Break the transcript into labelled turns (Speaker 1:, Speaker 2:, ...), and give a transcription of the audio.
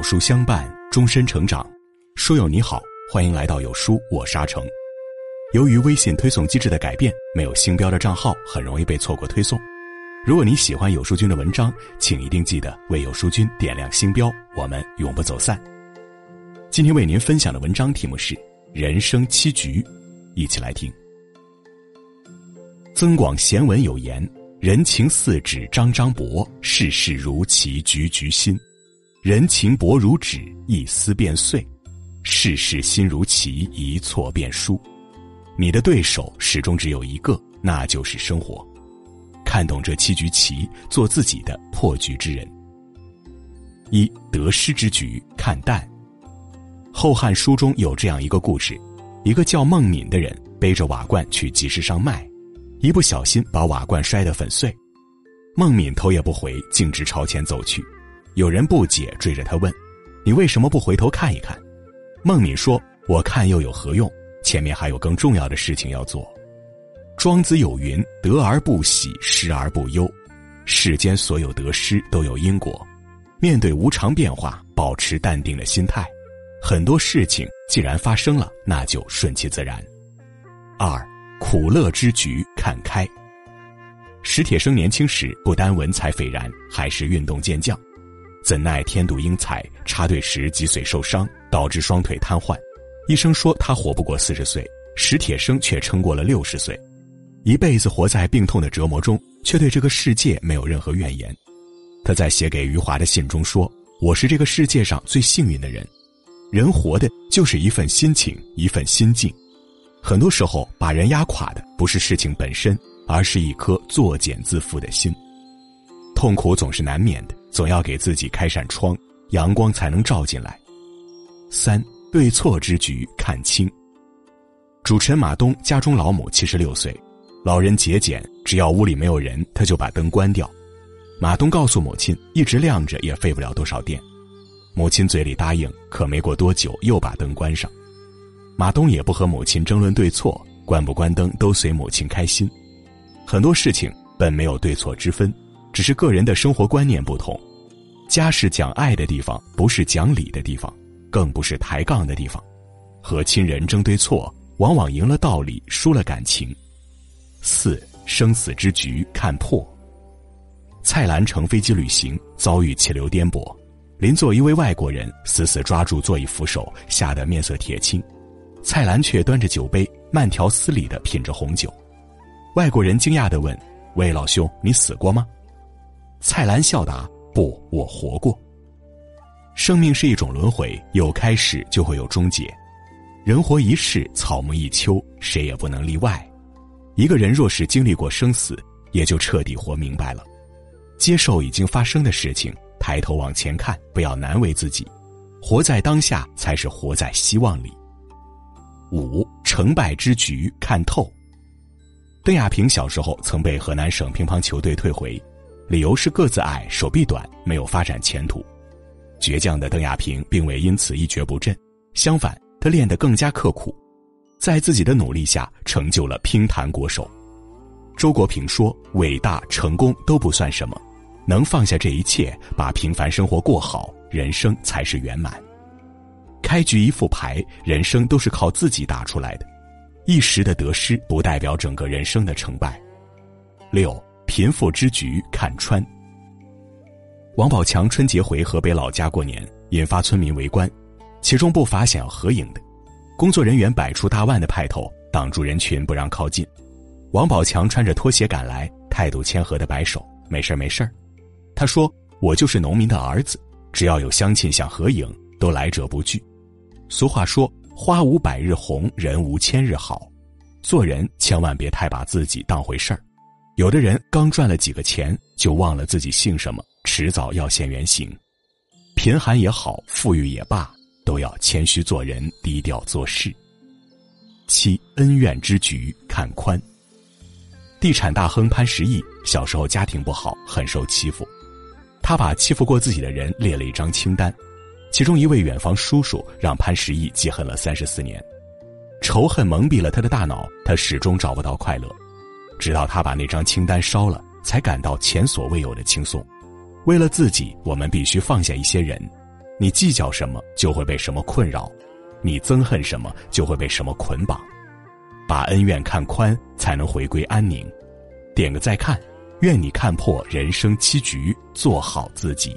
Speaker 1: 有书相伴，终身成长。书友你好，欢迎来到有书，我沙成。由于微信推送机制的改变，没有星标的账号很容易被错过推送。如果你喜欢有书君的文章，请一定记得为有书君点亮星标，我们永不走散。今天为您分享的文章题目是《人生七局》，一起来听。增广贤文有言：“人情似纸张张薄，世事如棋局局新。人情薄如纸，一撕便碎；世事心如棋，一错便输。”你的对手始终只有一个，那就是生活。看懂这七局棋，做自己的破局之人。一得失之局，看淡。《后汉书》中有这样一个故事：一个叫孟敏的人背着瓦罐去集市上卖，一不小心把瓦罐摔得粉碎。孟敏头也不回，径直朝前走去。有人不解，追着他问：“你为什么不回头看一看？”孟敏说：“我看又有何用？”前面还有更重要的事情要做。庄子有云：“得而不喜，失而不忧。”世间所有得失都有因果，面对无常变化，保持淡定的心态，很多事情既然发生了，那就顺其自然。二苦乐之局看开。史铁生年轻时不单文采斐然，还是运动健将，怎奈天妒英才，插队时脊髓受伤，导致双腿瘫痪。医生说他活不过四十岁，史铁生却撑过了六十岁，一辈子活在病痛的折磨中，却对这个世界没有任何怨言。他在写给余华的信中说：“我是这个世界上最幸运的人。人活的就是一份心情，一份心境。很多时候，把人压垮的不是事情本身，而是一颗作茧自缚的心。痛苦总是难免的，总要给自己开扇窗，阳光才能照进来。”三。对错之局看清。主持人马东家中老母七十六岁，老人节俭，只要屋里没有人，他就把灯关掉。马东告诉母亲，一直亮着也费不了多少电。母亲嘴里答应，可没过多久又把灯关上。马东也不和母亲争论对错，关不关灯都随母亲开心。很多事情本没有对错之分，只是个人的生活观念不同。家是讲爱的地方，不是讲理的地方。更不是抬杠的地方，和亲人争对错，往往赢了道理，输了感情。四生死之局看破。蔡澜乘飞机旅行，遭遇气流颠簸，邻座一位外国人死死抓住座椅扶手，吓得面色铁青。蔡澜却端着酒杯，慢条斯理的品着红酒。外国人惊讶的问：“喂老兄，你死过吗？”蔡澜笑答：“不，我活过。”生命是一种轮回，有开始就会有终结。人活一世，草木一秋，谁也不能例外。一个人若是经历过生死，也就彻底活明白了。接受已经发生的事情，抬头往前看，不要难为自己。活在当下，才是活在希望里。五成败之局看透。邓亚萍小时候曾被河南省乒乓球队退回，理由是个子矮、手臂短，没有发展前途。倔强的邓亚萍并未因此一蹶不振，相反，她练得更加刻苦，在自己的努力下成就了乒坛国手。周国平说：“伟大成功都不算什么，能放下这一切，把平凡生活过好，人生才是圆满。”开局一副牌，人生都是靠自己打出来的，一时的得失不代表整个人生的成败。六贫富之局看穿。王宝强春节回河北老家过年，引发村民围观，其中不乏想要合影的。工作人员摆出大腕的派头，挡住人群不让靠近。王宝强穿着拖鞋赶来，态度谦和的摆手：“没事儿没事儿他说：“我就是农民的儿子，只要有乡亲想合影，都来者不拒。”俗话说：“花无百日红，人无千日好。”做人千万别太把自己当回事儿。有的人刚赚了几个钱，就忘了自己姓什么。迟早要现原形，贫寒也好，富裕也罢，都要谦虚做人，低调做事。七恩怨之局看宽。地产大亨潘石屹小时候家庭不好，很受欺负，他把欺负过自己的人列了一张清单，其中一位远房叔叔让潘石屹记恨了三十四年，仇恨蒙蔽了他的大脑，他始终找不到快乐，直到他把那张清单烧了，才感到前所未有的轻松。为了自己，我们必须放下一些人，你计较什么，就会被什么困扰；你憎恨什么，就会被什么捆绑。把恩怨看宽，才能回归安宁。点个再看，愿你看破人生七局，做好自己。